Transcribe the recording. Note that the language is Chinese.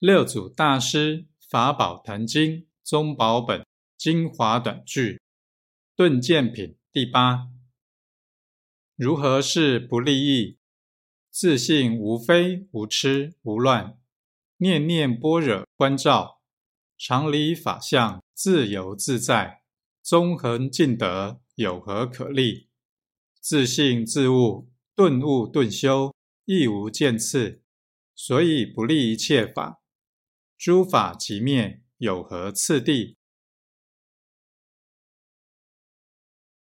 六祖大师法宝坛经宗宝本精华短句顿见品第八。如何是不利益？自信无非无痴无乱，念念般若观照，常理法相自由自在，纵横尽得，有何可立？自信自悟，顿悟顿修，亦无见次，所以不立一切法。诸法即灭，有何次第？